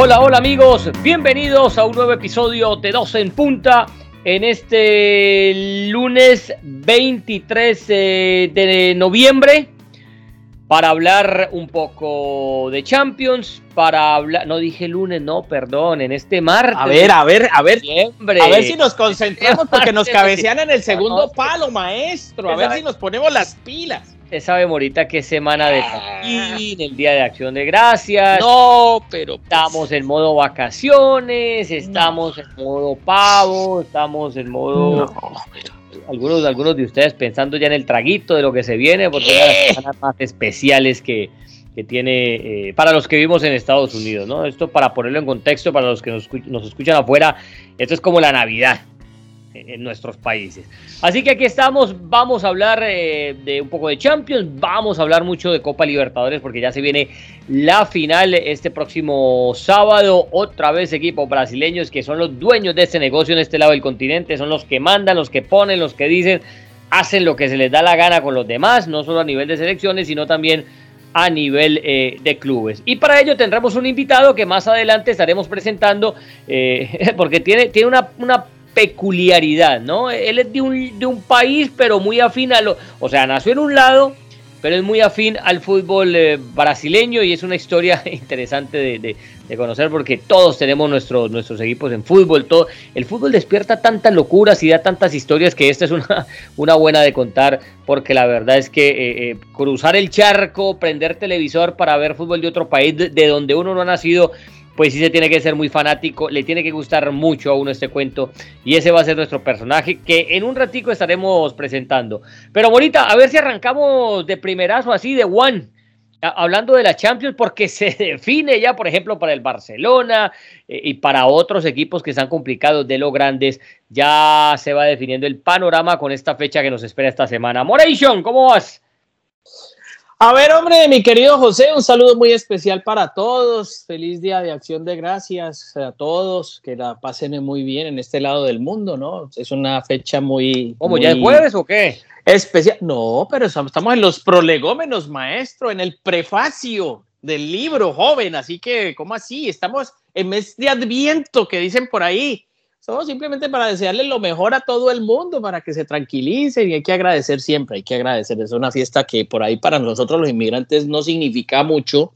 Hola, hola amigos, bienvenidos a un nuevo episodio de 12 en punta en este lunes 23 eh, de noviembre para hablar un poco de Champions, para hablar, no dije lunes, no, perdón, en este martes. A ver, a ver, a ver, a ver si nos concentramos porque nos cabecean en el segundo palo, maestro, a ver si nos ponemos las pilas. Usted sabe, Morita, que es semana de ah. el Día de Acción de Gracias. No, pero. Pues, estamos en modo vacaciones, estamos en modo pavo, estamos en modo. No, algunos, algunos de ustedes pensando ya en el traguito de lo que se viene, porque las semanas más especiales que, tiene eh, para los que vivimos en Estados Unidos, ¿no? Esto para ponerlo en contexto, para los que nos, nos escuchan afuera, esto es como la Navidad en nuestros países. Así que aquí estamos, vamos a hablar eh, de un poco de Champions, vamos a hablar mucho de Copa Libertadores porque ya se viene la final este próximo sábado, otra vez equipos brasileños que son los dueños de este negocio en este lado del continente, son los que mandan, los que ponen, los que dicen, hacen lo que se les da la gana con los demás, no solo a nivel de selecciones, sino también a nivel eh, de clubes. Y para ello tendremos un invitado que más adelante estaremos presentando, eh, porque tiene, tiene una, una peculiaridad, ¿no? Él es de un, de un país, pero muy afín a lo. O sea, nació en un lado, pero es muy afín al fútbol eh, brasileño y es una historia interesante de, de, conocer porque todos tenemos nuestros, nuestros equipos en fútbol. Todo, el fútbol despierta tantas locuras y da tantas historias que esta es una, una buena de contar porque la verdad es que eh, eh, cruzar el charco, prender televisor para ver fútbol de otro país de donde uno no ha nacido pues sí se tiene que ser muy fanático, le tiene que gustar mucho a uno este cuento y ese va a ser nuestro personaje que en un ratico estaremos presentando. Pero bonita, a ver si arrancamos de primerazo así de one. Hablando de la Champions, porque se define ya, por ejemplo, para el Barcelona eh, y para otros equipos que están complicados de lo grandes, ya se va definiendo el panorama con esta fecha que nos espera esta semana. Moration, ¿cómo vas? A ver, hombre, mi querido José, un saludo muy especial para todos. Feliz día de acción de gracias a todos. Que la pasen muy bien en este lado del mundo, ¿no? Es una fecha muy. ¿Cómo ya es jueves o qué? Especial. No, pero estamos en los prolegómenos, maestro, en el prefacio del libro, joven. Así que, ¿cómo así? Estamos en mes de Adviento, que dicen por ahí simplemente para desearle lo mejor a todo el mundo, para que se tranquilicen y hay que agradecer siempre, hay que agradecer. Es una fiesta que por ahí para nosotros los inmigrantes no significa mucho,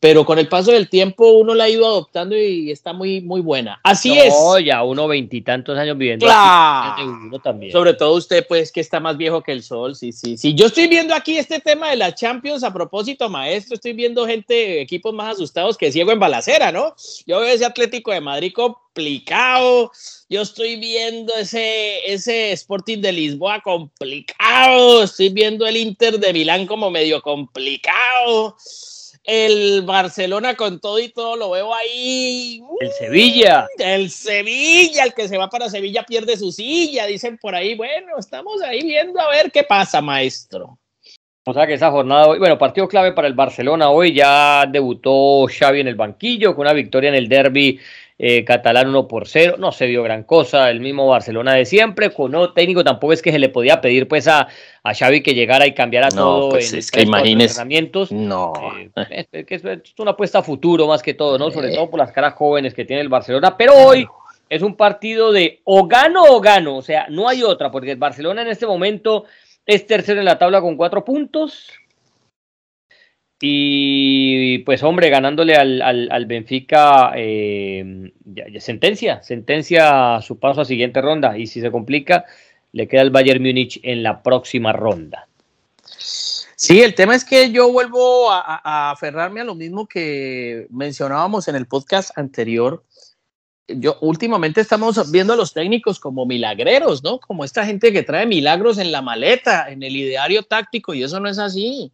pero con el paso del tiempo uno la ha ido adoptando y está muy, muy buena. Así es. ya uno veintitantos años viviendo. Claro. también. Sobre todo usted, pues, que está más viejo que el sol. Sí, sí, sí. Yo estoy viendo aquí este tema de la Champions a propósito, maestro. Estoy viendo gente, equipos más asustados que ciego en balacera, ¿no? Yo veo ese Atlético de Madrid complicado. Yo estoy viendo ese, ese Sporting de Lisboa complicado. Estoy viendo el Inter de Milán como medio complicado el Barcelona con todo y todo lo veo ahí. El Sevilla. El Sevilla, el que se va para Sevilla pierde su silla, dicen por ahí. Bueno, estamos ahí viendo a ver qué pasa, maestro. O sea que esa jornada hoy, bueno, partido clave para el Barcelona hoy, ya debutó Xavi en el banquillo con una victoria en el derby eh, catalán 1 por 0, no se vio gran cosa, el mismo Barcelona de siempre, con no técnico tampoco es que se le podía pedir pues a, a Xavi que llegara y cambiara todo pues en es que entrenamientos. No. Eh, es, que es, una apuesta a futuro más que todo, ¿no? Sobre todo por las caras jóvenes que tiene el Barcelona, pero hoy es un partido de o gano o gano, o sea, no hay otra, porque el Barcelona en este momento es tercero en la tabla con cuatro puntos, y pues hombre, ganándole al, al, Benfica, eh, sentencia, sentencia su paso a siguiente ronda. Y si se complica, le queda el Bayern Múnich en la próxima ronda. Sí, el tema es que yo vuelvo a, aferrarme a lo mismo que mencionábamos en el podcast anterior. Yo últimamente estamos viendo a los técnicos como milagreros, ¿no? Como esta gente que trae milagros en la maleta, en el ideario táctico, y eso no es así.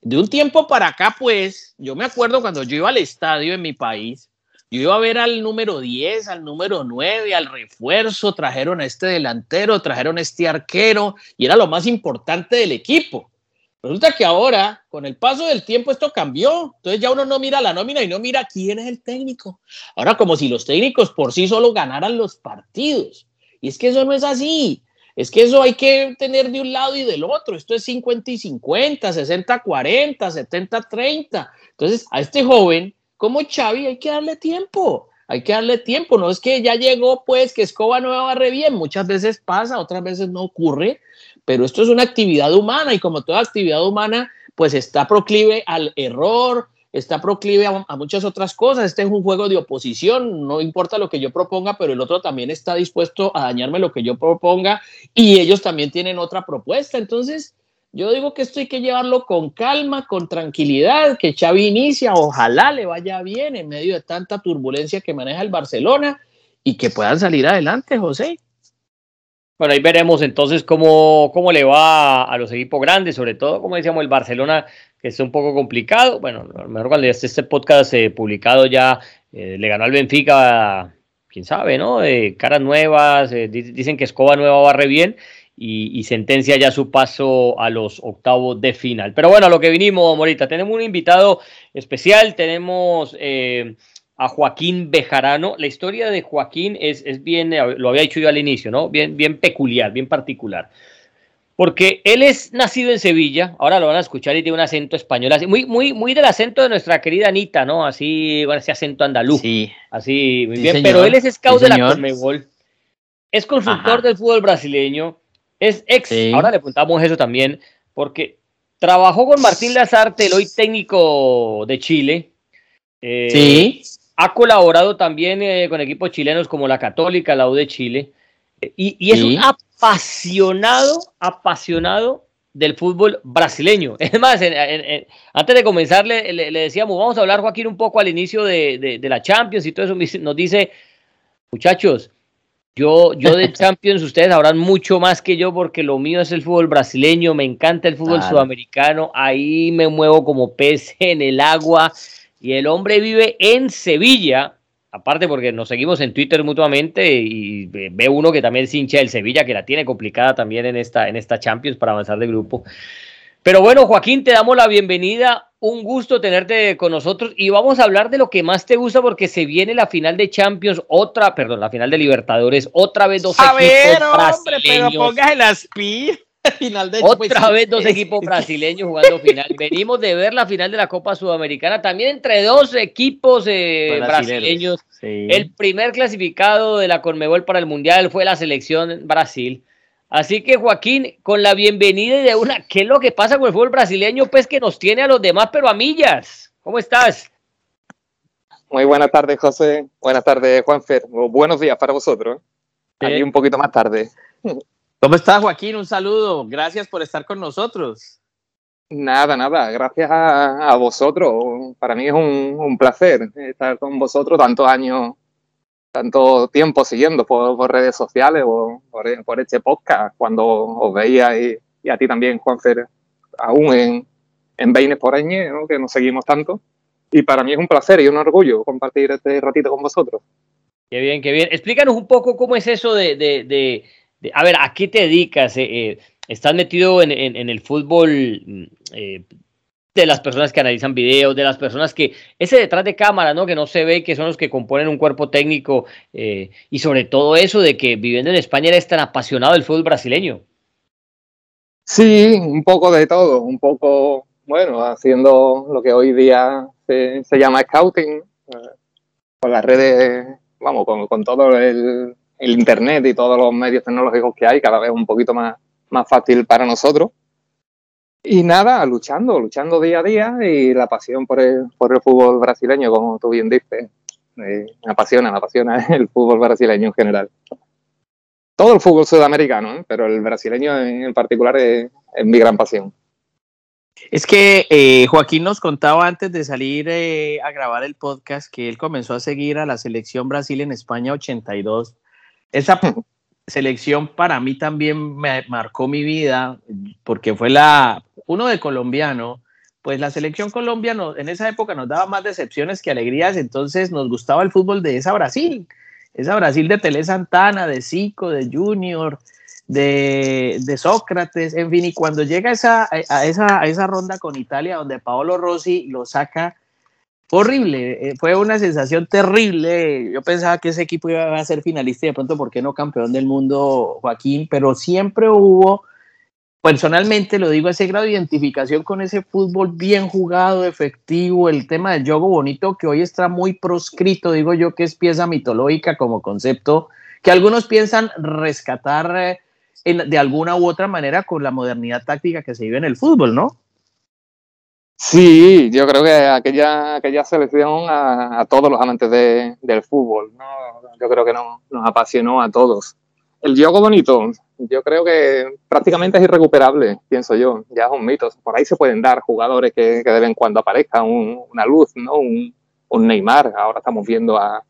De un tiempo para acá, pues, yo me acuerdo cuando yo iba al estadio en mi país, yo iba a ver al número 10, al número 9, al refuerzo, trajeron a este delantero, trajeron a este arquero, y era lo más importante del equipo. Resulta que ahora, con el paso del tiempo, esto cambió. Entonces ya uno no mira la nómina y no mira quién es el técnico. Ahora, como si los técnicos por sí solo ganaran los partidos. Y es que eso no es así. Es que eso hay que tener de un lado y del otro. Esto es 50 y 50, 60 40, 70 30. Entonces, a este joven, como Xavi hay que darle tiempo, hay que darle tiempo, no es que ya llegó pues que Escoba no va re bien, muchas veces pasa, otras veces no ocurre, pero esto es una actividad humana y como toda actividad humana pues está proclive al error, está proclive a, muchas otras cosas. Este es un juego de oposición, no importa lo que yo proponga, pero el otro también está dispuesto a dañarme lo que yo proponga y ellos también tienen otra propuesta. Entonces, yo digo que esto hay que llevarlo con calma, con tranquilidad, que Xavi inicia, ojalá le vaya bien en medio de tanta turbulencia que maneja el Barcelona y que puedan salir adelante, José. Bueno, ahí veremos entonces cómo, cómo le va a los equipos grandes, sobre todo, como decíamos, el Barcelona, que es un poco complicado. Bueno, a lo mejor cuando ya este podcast eh, publicado ya eh, le ganó al Benfica, quién sabe, ¿no? De caras nuevas, eh, dicen que Escoba Nueva barre bien y, y, sentencia ya su paso a los octavos de final. Pero bueno, a lo que vinimos, Morita, tenemos un invitado especial, tenemos a Joaquín Bejarano. La historia de Joaquín es, es, bien, lo había dicho yo al inicio, ¿no? Bien, bien peculiar, bien particular. Porque él es nacido en Sevilla, ahora lo van a escuchar y tiene un acento español, así, muy, muy, muy del acento de nuestra querida Anita, ¿no? Así, bueno, ese acento andaluz. Sí. Así, muy bien. Pero él es scout de la Conmebol, es consultor del fútbol brasileño, es ex, ahora le preguntamos eso también, porque trabajó con Martín Lazarte, el hoy técnico de Chile. Eh, sí ha colaborado también eh, con equipos chilenos como la Católica, la U de Chile, y, es un apasionado, apasionado del fútbol brasileño. Es más, antes de comenzar le, decíamos, vamos a hablar, Joaquín, un poco al inicio de, la Champions y todo eso. Nos dice, muchachos, yo, yo de Champions, ustedes sabrán mucho más que yo porque lo mío es el fútbol brasileño, me encanta el fútbol sudamericano, ahí me muevo como pez en el agua y el hombre vive en Sevilla, aparte porque nos seguimos en Twitter mutuamente y ve uno que también es hincha del Sevilla, que la tiene complicada también en esta, en esta Champions para avanzar de grupo. Pero bueno, Joaquín, te damos la bienvenida. Un gusto tenerte con nosotros y vamos a hablar de lo que más te gusta porque se viene la final de Champions, otra, perdón, la final de Libertadores, otra vez dos a ver, hombre, pero pongas las pilas. Final de Otra vez dos equipos brasileños jugando final. Venimos de ver la final de la Copa Sudamericana, también entre dos equipos eh, brasileños. El primer clasificado de la Conmebol para el Mundial fue la selección Brasil. Así que Joaquín, con la bienvenida de una, ¿qué es lo que pasa con el fútbol brasileño? Pues que nos tiene a los demás, pero a millas. ¿Cómo estás? Muy buenas tardes, José. Buenas tardes, Juanfer. Buenos días para vosotros. Aquí un poquito más tarde. ¿Cómo estás, Joaquín? Un saludo. Gracias por estar con nosotros. Nada, nada. Gracias a, vosotros. Para mí es un, placer estar con vosotros tantos años, tanto tiempo siguiendo por, redes sociales o por, este podcast, cuando os veía y, a ti también, Juanfer, aún en, en Beines por Añe, que nos seguimos tanto. Y para mí es un placer y un orgullo compartir este ratito con vosotros. Qué bien, qué bien. Explícanos un poco cómo es eso de a ver, ¿a qué te dedicas? Eh, eh, ¿Estás metido en, el fútbol mm, eh, de las personas que analizan videos, de las personas que, ese detrás de cámara, ¿no? Que no se ve, que son los que componen un cuerpo técnico, y sobre todo eso de que viviendo en España eres tan apasionado del fútbol brasileño. Sí, un poco de todo, un poco, bueno, haciendo lo que hoy día se, llama scouting, con las redes, vamos, con todo el, el Internet y todos los medios tecnológicos que hay, cada vez un poquito más, más fácil para nosotros. Y nada, luchando, luchando día a día y la pasión por el, por el fútbol brasileño, como tú bien dices. Eh, me apasiona, me apasiona el fútbol brasileño en general. Todo el fútbol sudamericano, ¿eh? pero el brasileño en, particular es, mi gran pasión. Es que eh, Joaquín nos contaba antes de salir a grabar el podcast que él comenzó a seguir a la selección Brasil en España 82 esa selección para mí también me marcó mi vida porque fue la, uno de colombiano, pues la selección colombiana en esa época nos daba más decepciones que alegrías, entonces nos gustaba el fútbol de esa Brasil, esa Brasil de Tele Santana, de Zico, de Junior, de, de, Sócrates, en fin, y cuando llega esa, a, esa, a esa ronda con Italia donde Paolo Rossi lo saca horrible, eh, fue una sensación terrible. Yo pensaba que ese equipo iba a ser finalista y de pronto, ¿por qué no campeón del mundo, Joaquín? Pero siempre hubo personalmente lo digo, ese grado de identificación con ese fútbol bien jugado, efectivo, el tema del juego bonito que hoy está muy proscrito, digo yo que es pieza mitológica como concepto, que algunos piensan rescatar eh, de alguna u otra manera con la modernidad táctica que se vive en el fútbol, ¿no? Sí, yo creo que aquella, aquella selección a, todos los amantes del fútbol, ¿no? yo creo que nos apasionó a todos. El juego bonito, yo creo que prácticamente es irrecuperable, pienso yo. Ya es un mito. Por ahí se pueden dar jugadores que, que de vez en cuando aparezca una luz, ¿no? Un, un, Neymar. Ahora estamos viendo a,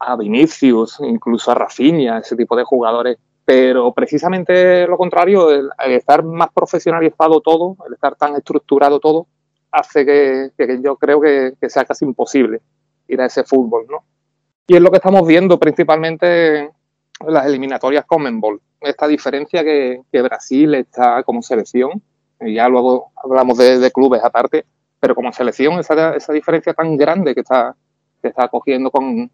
a Vinicius, incluso a Rafinha, ese tipo de jugadores. Pero precisamente lo contrario, el, estar más profesionalizado todo, el estar tan estructurado todo, hace que, que yo creo que, que sea casi imposible ir a ese fútbol, ¿no? Y es lo que estamos viendo principalmente las eliminatorias Comenbol. Esta diferencia que, Brasil está como selección, y ya luego hablamos de, clubes aparte, pero como selección esa, esa diferencia tan grande que está, que está cogiendo con,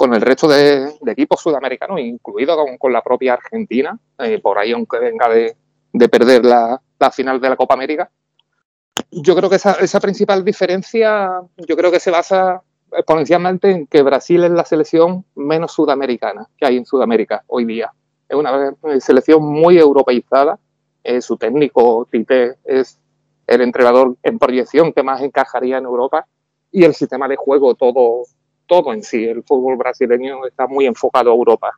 con el resto de, equipos sudamericanos, incluido con, la propia Argentina, eh, por ahí aunque venga de, de perder la, la, final de la Copa América. Yo creo que esa, esa principal diferencia, yo creo que se basa exponencialmente en que Brasil es la selección menos sudamericana que hay en Sudamérica hoy día. Es una selección muy europeizada. Eh, su técnico, Tite, es el entrenador en proyección que más encajaría en Europa. Y el sistema de juego, todo, todo en sí, el fútbol brasileño está muy enfocado a Europa.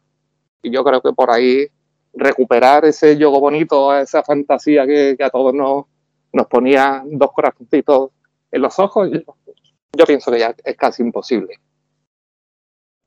Y yo creo que por ahí recuperar ese juego bonito, esa fantasía que, a todos nos, ponía dos corazoncitos en los ojos, yo pienso que ya es casi imposible.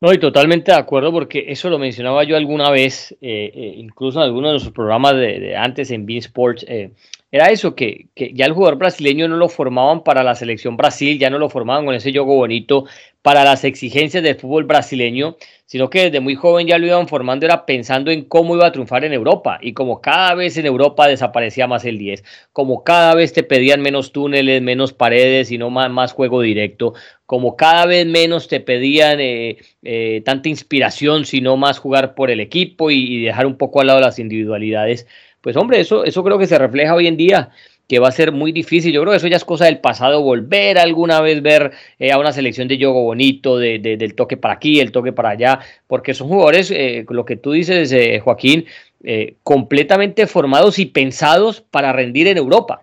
No, y totalmente de acuerdo porque eso lo mencionaba yo alguna vez, eh, eh, incluso en algunos de nuestros programas de, antes en Bean Sports, eh, era eso, que, que, ya el jugador brasileño no lo formaban para la selección Brasil, ya no lo formaban con ese juego bonito para las exigencias del fútbol brasileño, sino que desde muy joven ya lo iban formando, era pensando en cómo iba a triunfar en Europa. Y como cada vez en Europa desaparecía más el 10, como cada vez te pedían menos túneles, menos paredes y más, más juego directo, como cada vez menos te pedían eh, eh, tanta inspiración, sino más jugar por el equipo y dejar un poco al lado las individualidades, pues hombre, eso, eso creo que se refleja hoy en día que va a ser muy difícil. Yo creo que eso ya es cosa del pasado, volver alguna vez ver eh, a una selección de yogo bonito, de, del toque para aquí, el toque para allá, porque son jugadores, eh, lo que tú dices, eh, Joaquín, completamente formados y pensados para rendir en Europa.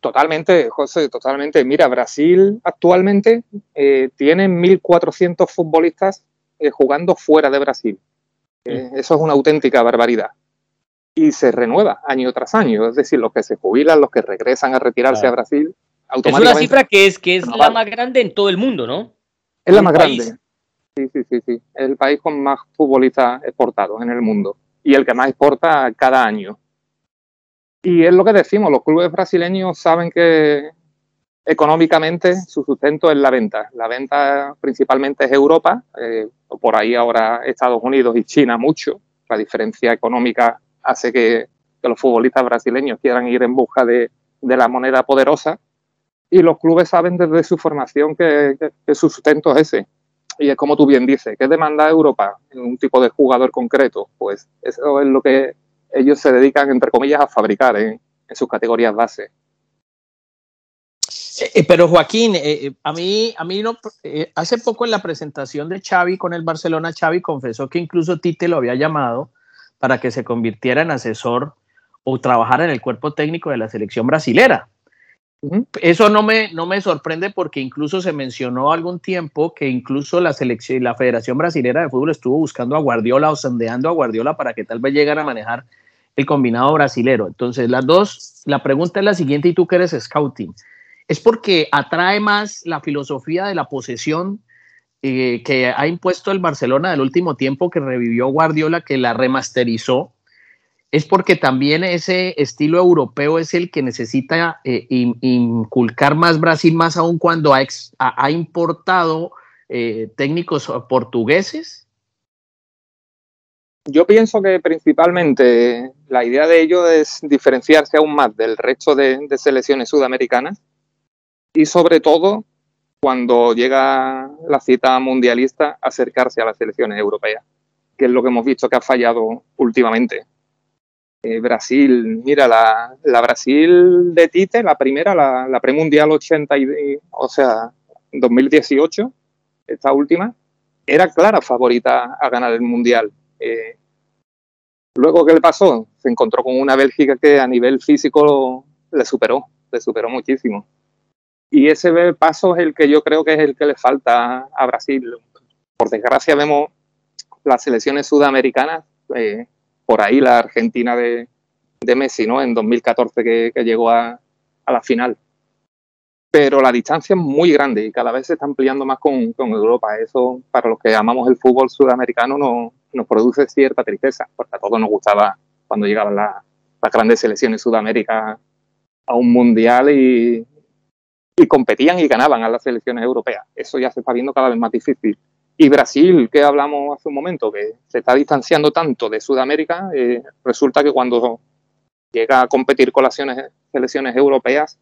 Totalmente, José, totalmente. Mira, Brasil actualmente tiene 1.400 futbolistas jugando fuera de Brasil. eso es una auténtica barbaridad y se renueva año tras año. Es decir, los que se jubilan, los que regresan a retirarse a Brasil, automáticamente. Es una cifra que es, que es la más grande en todo el mundo, ¿no? Es la más grande. Sí, sí, sí, sí. Es el país con más futbolistas exportados en el mundo y el que más exporta cada año. Y es lo que decimos, los clubes brasileños saben que económicamente su sustento es la venta. La venta principalmente es Europa, eh, por ahí ahora Estados Unidos y China mucho. La diferencia económica hace que, los futbolistas brasileños quieran ir en busca de, la moneda poderosa y los clubes saben desde su formación que, su sustento es ese. Y es como tú bien dices, ¿qué demanda Europa en un tipo de jugador concreto? Pues eso es lo que ellos se dedican, entre comillas, a fabricar en, sus categorías base. Eh, eh, pero Joaquín, eh, a mí, a mí no, hace poco en la presentación de Xavi con el Barcelona, Xavi confesó que incluso Tite lo había llamado para que se convirtiera en asesor o trabajara en el cuerpo técnico de la selección brasilera. Eso no me, no me sorprende porque incluso se mencionó algún tiempo que incluso la selección, la Federación Brasilera de Fútbol estuvo buscando a Guardiola o sondeando a Guardiola para que tal vez llegara a manejar el combinado brasilero. Entonces, las dos, la pregunta es la siguiente y tú que eres scouting. ¿Es porque atrae más la filosofía de la posesión eh, que ha impuesto el Barcelona del último tiempo que revivió Guardiola, que la remasterizó, es porque también ese estilo europeo es el que necesita eh, inculcar más Brasil, más aún cuando ha, importado eh, técnicos portugueses. Yo pienso que principalmente la idea de ello es diferenciarse aún más del resto de selecciones sudamericanas y sobre todo cuando llega la cita mundialista, acercarse a las selecciones europeas, que es lo que hemos visto que ha fallado últimamente. Eh, Brasil, mira, la, la, Brasil de Tite, la primera, la, la premundial 80, y, o sea, 2018, esta última, era clara favorita a ganar el mundial. Eh, luego, ¿qué le pasó? Se encontró con una Bélgica que a nivel físico le superó, le superó muchísimo. Y ese paso es el que yo creo que es el que le falta a Brasil. Por desgracia vemos las selecciones sudamericanas eh, por ahí la Argentina de, de Messi, ¿no? En 2014 que, que llegó a, la final. Pero la distancia es muy grande y cada vez se está ampliando más con, Europa. Eso, para los que amamos el fútbol sudamericano, no, nos produce cierta tristeza, porque a todos nos gustaba cuando llegaban la, las grandes selecciones Sudamérica a un mundial y, y competían y ganaban a las selecciones europeas. Eso ya se está viendo cada vez más difícil. Y Brasil, que hablamos hace un momento, que se está distanciando tanto de Sudamérica, eh, resulta que cuando llega a competir con las selecciones europeas,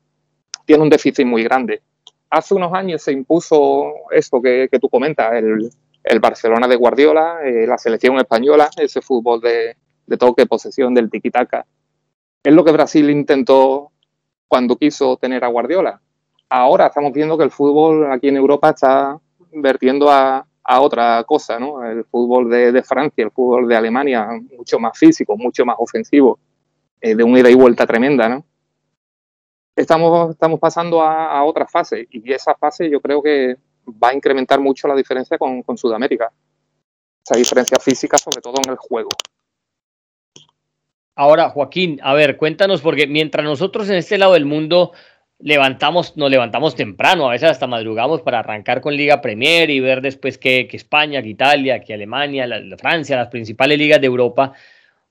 tiene un déficit muy grande. Hace unos años se impuso esto que, tú comentas, el, el, Barcelona de Guardiola, eh, la selección española, ese fútbol de, de toque, posesión, del tiki-taka. Es lo que Brasil intentó cuando quiso tener a Guardiola. Ahora estamos viendo que el fútbol aquí en Europa está vertiendo a, otra cosa, ¿no? El fútbol de, Francia, el fútbol de Alemania, mucho más físico, mucho más ofensivo, eh, de un ida y vuelta tremenda, ¿no? Estamos, estamos pasando a, otra fase y esa fase yo creo que va a incrementar mucho la diferencia con Sudamérica. Esa diferencia física, sobre todo en el juego. Ahora, Joaquín, a ver, cuéntanos, porque mientras nosotros en este lado del mundo levantamos, nos levantamos temprano, a veces hasta madrugamos para arrancar con Liga Premier y ver después que, que España, que Italia, que Alemania, la, Francia, las principales ligas de Europa.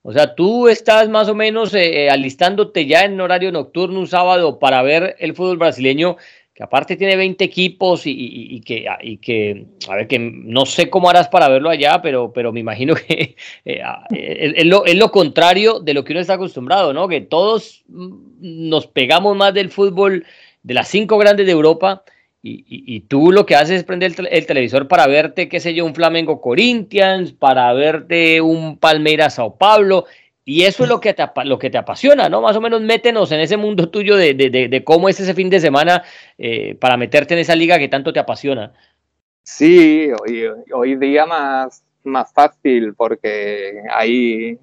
O sea, tú estás más o menos eh, eh, alistándote ya en horario nocturno un sábado para ver el fútbol brasileño, que aparte tiene 20 equipos y, que, y que, a ver, que no sé cómo harás para verlo allá, pero, pero me imagino que eh, es, es, lo, es lo contrario de lo que uno está acostumbrado, ¿no? Que todos nos pegamos más del fútbol de las cinco grandes de Europa y tú lo que haces es prender el, el, televisor para verte, qué sé yo, un Flamengo Corinthians, para verte un Palmeiras Sao Paulo. Y eso es lo que, te, lo que te apasiona, ¿no? Más o menos métenos en ese mundo tuyo de, cómo es ese fin de semana eh, para meterte en esa liga que tanto te apasiona. Sí, hoy, hoy día más, más fácil porque ahí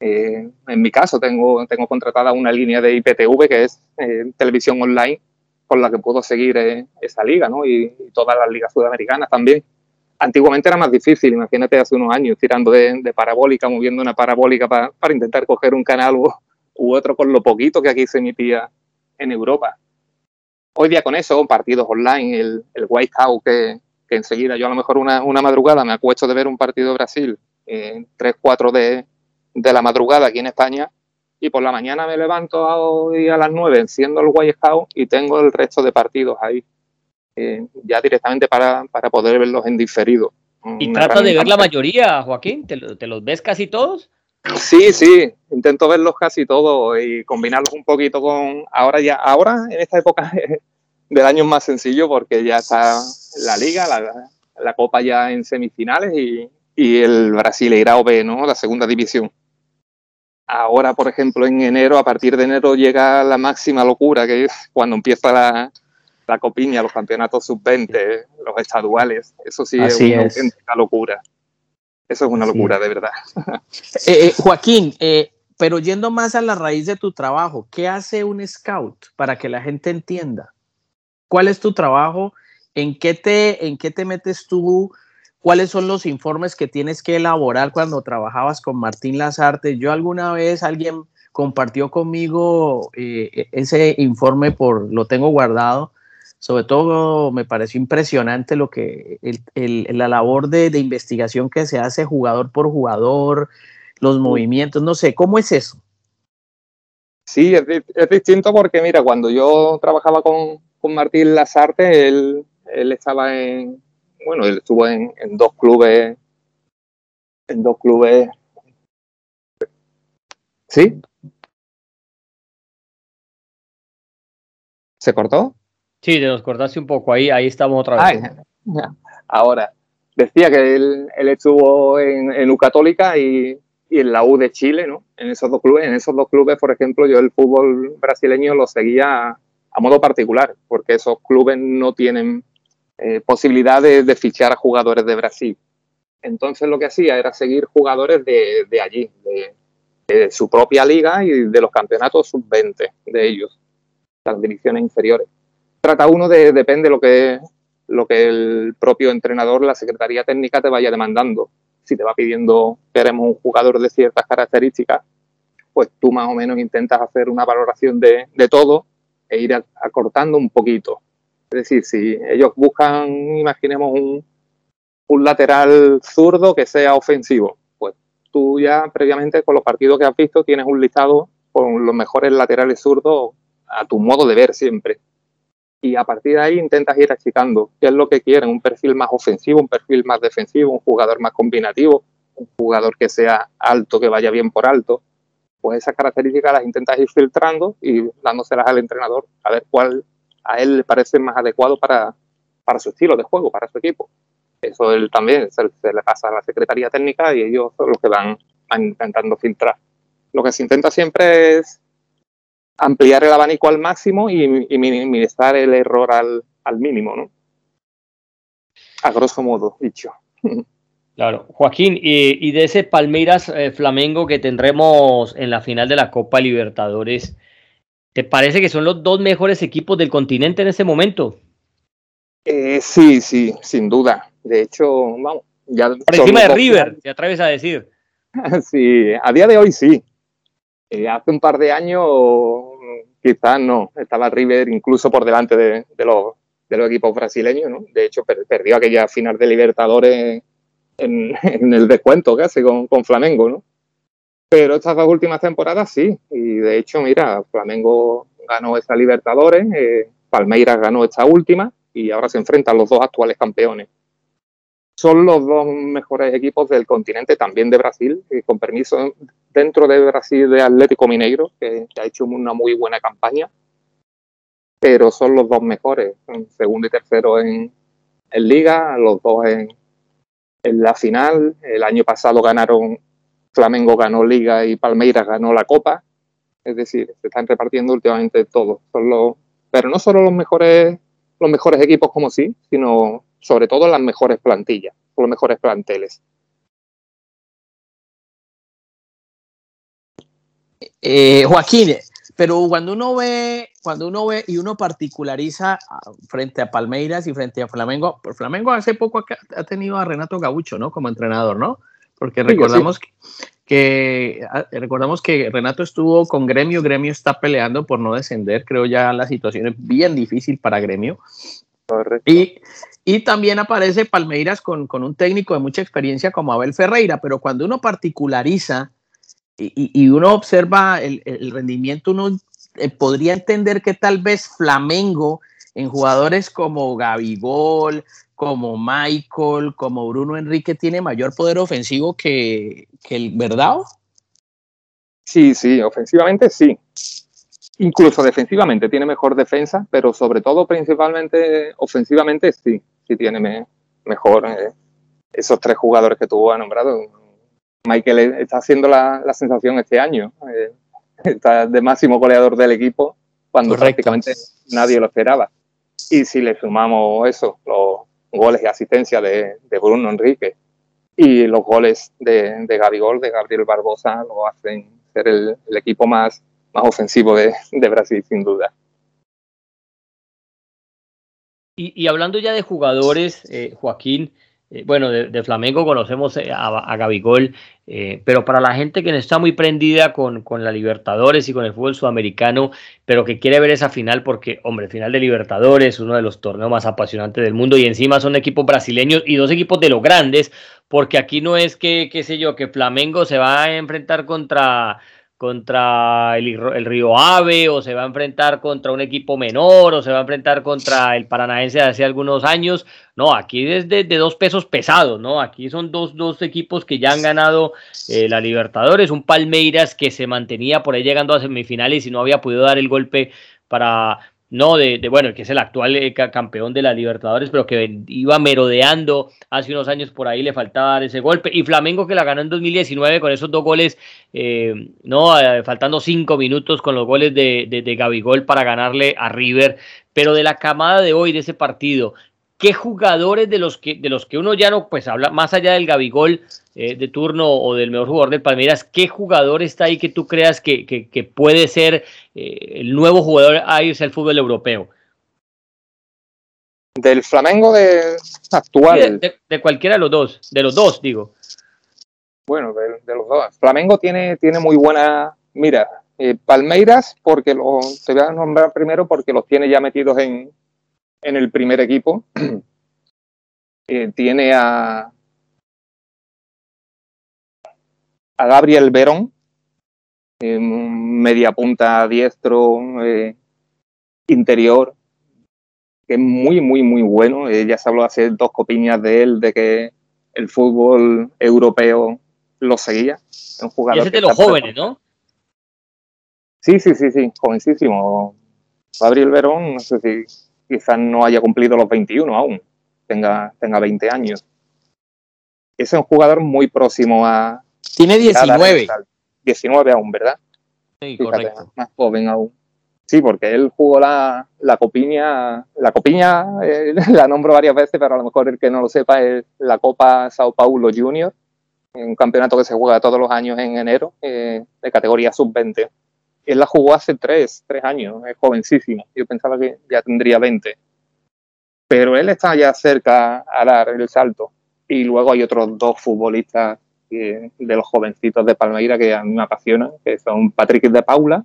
eh, en mi caso, tengo, tengo contratada una línea de IPTV, que es eh, televisión online, con la que puedo seguir eh, esa liga, ¿no? Y, y, todas las ligas sudamericanas también. Antiguamente era más difícil, imagínate hace unos años, tirando de, parabólica, moviendo una parabólica para, intentar coger un canal u, u, otro con lo poquito que aquí se emitía en Europa. Hoy día con eso, partidos online, el, el White House, que, enseguida yo a lo mejor una, madrugada me acuesto de ver un partido de Brasil, eh, 3-4 de, de la madrugada aquí en España y por la mañana me levanto a, a las 9 enciendo el White House y tengo el resto de partidos ahí eh, ya directamente para, para, poder verlos en diferido. ¿Y tratas de ver la mayoría, Joaquín? ¿Te, ¿Te, los ves casi todos? Sí, sí, intento verlos casi todos y combinarlos un poquito con ahora ya, ahora en esta época del año es más sencillo porque ya está la liga, la, la copa ya en semifinales y, y el Brasileirao B, ¿no? La segunda división. Ahora, por ejemplo, en enero, a partir de enero llega la máxima locura, que es cuando empieza la, la copiña, los campeonatos sub-20, los estaduales. Eso sí Así es una es. locura. Eso es una locura, sí. de verdad. Eh, eh, Joaquín, eh, pero yendo más a la raíz de tu trabajo, ¿qué hace un scout para que la gente entienda? ¿Cuál es tu trabajo? ¿En qué te, en qué te metes tú? ¿Cuáles son los informes que tienes que elaborar cuando trabajabas con Martín Lazarte? Yo alguna vez alguien compartió conmigo eh, ese informe por lo tengo guardado. Sobre todo me pareció impresionante lo que el, el, la labor de, de, investigación que se hace jugador por jugador, los movimientos, no sé, ¿cómo es eso? Sí, es, es distinto porque mira, cuando yo trabajaba con, con Martín Lazarte, él, él estaba en, bueno, él estuvo en, en, dos clubes, en dos clubes. ¿Sí? ¿Se cortó? Sí, nos cortaste un poco, ahí, ahí estamos otra vez. Ahora, decía que él, estuvo en, U Católica y, en la U de Chile, ¿no? En esos dos clubes, en esos dos clubes, por ejemplo, yo el fútbol brasileño lo seguía a, modo particular, porque esos clubes no tienen eh, posibilidades de fichar a jugadores de Brasil. Entonces lo que hacía era seguir jugadores de, de allí, de, de, su propia liga y de los campeonatos sub-20 de ellos, las divisiones inferiores. Trata uno de, depende lo que, lo que el propio entrenador, la secretaría técnica te vaya demandando si te va pidiendo, queremos un jugador de ciertas características, pues tú más o menos intentas hacer una valoración de, de todo e ir acortando un poquito. Es decir, si ellos buscan, imaginemos un, un lateral zurdo que sea ofensivo, pues tú ya previamente con los partidos que has visto tienes un listado con los mejores laterales zurdos a tu modo de ver siempre y a partir de ahí intentas ir achicando qué es lo que quieren, un perfil más ofensivo, un perfil más defensivo, un jugador más combinativo, un jugador que sea alto, que vaya bien por alto. Pues esas características las intentas ir filtrando y dándoselas al entrenador a ver cuál a él le parece más adecuado para, para su estilo de juego, para su equipo. Eso él también se, le pasa a la Secretaría Técnica y ellos son los que van, van intentando filtrar. Lo que se intenta siempre es ampliar el abanico al máximo y, minimizar el error al, al, mínimo, ¿no? A grosso modo, dicho. Claro, Joaquín, y, de ese Palmeiras eh, Flamengo que tendremos en la final de la Copa Libertadores, ¿te parece que son los dos mejores equipos del continente en este momento? Eh, sí, sí, sin duda. De hecho, vamos, ya. Por encima de River, te atreves a decir. sí, a día de hoy sí. Eh, hace un par de años no, estaba River incluso por delante de, los, de los, equipos brasileños, ¿no? De hecho, perdió aquella final de Libertadores en, en el descuento casi con, con, Flamengo, ¿no? Pero estas dos últimas temporadas sí, y de hecho, mira, Flamengo ganó esa Libertadores, eh, Palmeiras ganó esta última y ahora se enfrentan los dos actuales campeones son los dos mejores equipos del continente, también de Brasil, y con permiso dentro de Brasil de Atlético Mineiro, que, ha hecho una muy buena campaña, pero son los dos mejores, segundo y tercero en, en liga, los dos en, en la final. El año pasado ganaron, Flamengo ganó liga y Palmeiras ganó la copa, es decir, se están repartiendo últimamente todos, son los, pero no solo los mejores, los mejores equipos como sí, sino sobre todo las mejores plantillas, los mejores planteles. Eh, Joaquín, pero cuando uno ve, cuando uno ve y uno particulariza frente a Palmeiras y frente a Flamengo, por Flamengo hace poco ha tenido a Renato Gaucho, ¿no? Como entrenador, ¿no? Porque recordamos que, ah, recordamos que Renato estuvo con Gremio, Gremio está peleando por no descender, creo ya la situación es bien difícil para Gremio. Correcto. Y, y también aparece Palmeiras con, con, un técnico de mucha experiencia como Abel Ferreira, pero cuando uno particulariza y, y uno observa el, rendimiento, uno eh, podría entender que tal vez Flamengo en jugadores como Gabigol, como Michael, como Bruno Enrique tiene mayor poder ofensivo que, el Verdao. Sí, sí, ofensivamente sí incluso defensivamente tiene mejor defensa, pero sobre todo principalmente ofensivamente sí si tiene mejor eh, esos tres jugadores que tú has nombrado. Michael está haciendo la, sensación este año. Eh, está de máximo goleador del equipo cuando prácticamente nadie lo esperaba. Y si le sumamos eso, los goles y asistencia de, Bruno Enrique y los goles de, de Gabigol, de Gabriel Barbosa, lo hacen ser el, equipo más, más ofensivo de Brasil, sin duda. Y, hablando ya de jugadores, eh, Joaquín, eh, bueno, de, Flamengo conocemos eh, a, Gabigol, pero para la gente que no está muy prendida con, con, la Libertadores y con el fútbol sudamericano, pero que quiere ver esa final, porque, hombre, final de Libertadores, uno de los torneos más apasionantes del mundo, y encima son equipos brasileños y dos equipos de los grandes, porque aquí no es que, qué sé yo, que Flamengo se va a enfrentar contra contra el, Río Ave o se va a enfrentar contra un equipo menor o se va a enfrentar contra el Paranaense de hace algunos años. No, aquí es de, dos pesos pesados, ¿no? Aquí son dos, dos equipos que ya han ganado eh, la Libertadores, un Palmeiras que se mantenía por ahí llegando a semifinales y no había podido dar el golpe para, no de, bueno, que es el actual eh, campeón de la Libertadores, pero que iba merodeando hace unos años por ahí, le faltaba dar ese golpe. Y Flamengo que la ganó en 2019 con esos dos goles, eh, no, eh, faltando cinco minutos con los goles de, de, de Gabigol para ganarle a River. Pero de la camada de hoy, de ese partido, ¿qué jugadores de los que, de los que uno ya no, pues habla, más allá del Gabigol de turno o del mejor jugador del Palmeiras, qué jugador está ahí que tú creas que, que puede ser eh, el nuevo jugador a irse al fútbol europeo? Del Flamengo de actual. de, cualquiera de los dos, de los dos, digo. Bueno, de, los dos. Flamengo tiene, tiene muy buena. Mira, eh, Palmeiras, porque lo, te voy a nombrar primero porque los tiene ya metidos en, en el primer equipo. Eh, tiene a, a Gabriel Verón, media punta diestro, eh, interior, que es muy, muy, muy bueno. Eh, ya se habló hace dos copiñas de él, de que el fútbol europeo lo seguía. Un jugador y ese de los jóvenes, ¿no? Sí, sí, sí, sí, jovencísimo. Gabriel Verón, no sé si quizás no haya cumplido los 21 aún, tenga, tenga 20 años. Es un jugador muy próximo a... Tiene 19. 19 aún, ¿verdad? Sí, correcto. Más joven aún. Sí, porque él jugó la, la copiña, la copiña eh, la nombro varias veces, pero a lo mejor el que no lo sepa es la Copa Sao Paulo Junior, un campeonato que se juega todos los años en enero, eh, de categoría sub-20. Él la jugó hace tres, tres años, es jovencísimo. Yo pensaba que ya tendría 20. Pero él está ya cerca a dar el salto. Y luego hay otros dos futbolistas de los jovencitos de Palmeira que a mí me apasionan, que son Patrick de Paula.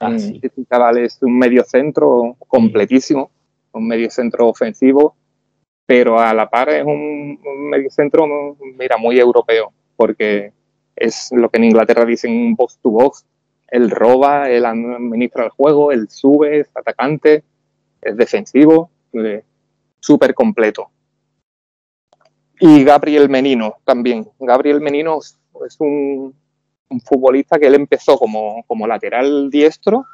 Ah, Este chaval es un medio centro completísimo, un medio centro ofensivo, pero a la par es un, medio centro, mira, muy europeo, porque es lo que en Inglaterra dicen box to box. Él roba, él administra el juego, él sube, es atacante, es defensivo, eh, súper completo. Y Gabriel Menino también. Gabriel Menino es un, futbolista que él empezó como, como lateral diestro,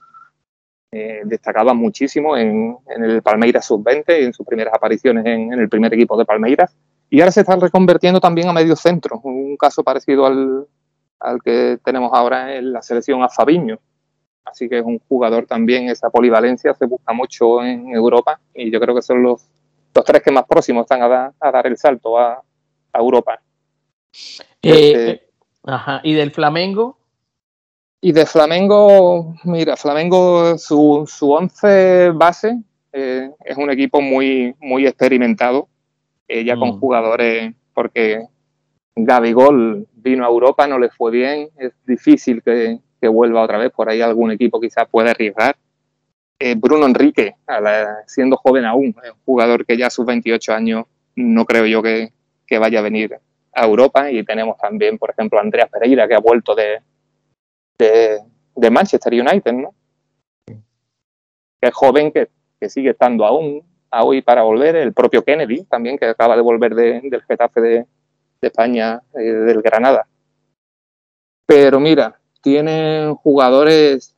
eh, destacaba muchísimo en, el Palmeiras sub-20, en sus primeras apariciones en, el primer equipo de Palmeiras, y ahora se está reconvirtiendo también a medio centro, un caso parecido al, al que tenemos ahora en la selección a Fabiño. Así que es un jugador también, esa polivalencia se busca mucho en Europa y yo creo que son los los tres que más próximos están a, dar el salto a, Europa. Eh, este, ajá. ¿Y del Flamengo? Y de Flamengo, mira, Flamengo, su, su once base eh, es un equipo muy, muy experimentado, eh, ya con mm. jugadores, porque Gabigol vino a Europa, no le fue bien, es difícil que, que vuelva otra vez, por ahí algún equipo quizás puede arriesgar. Eh, Bruno Enrique, siendo joven aún, un jugador que ya a sus 28 años no creo yo que, vaya a venir a Europa. Y tenemos también, por ejemplo, a Andreas Pereira, que ha vuelto de, de, Manchester United, ¿no? Que es joven, que, sigue estando aún hoy para volver. El propio Kennedy también, que acaba de volver del Getafe de, España, eh, del Granada. Pero mira, tienen jugadores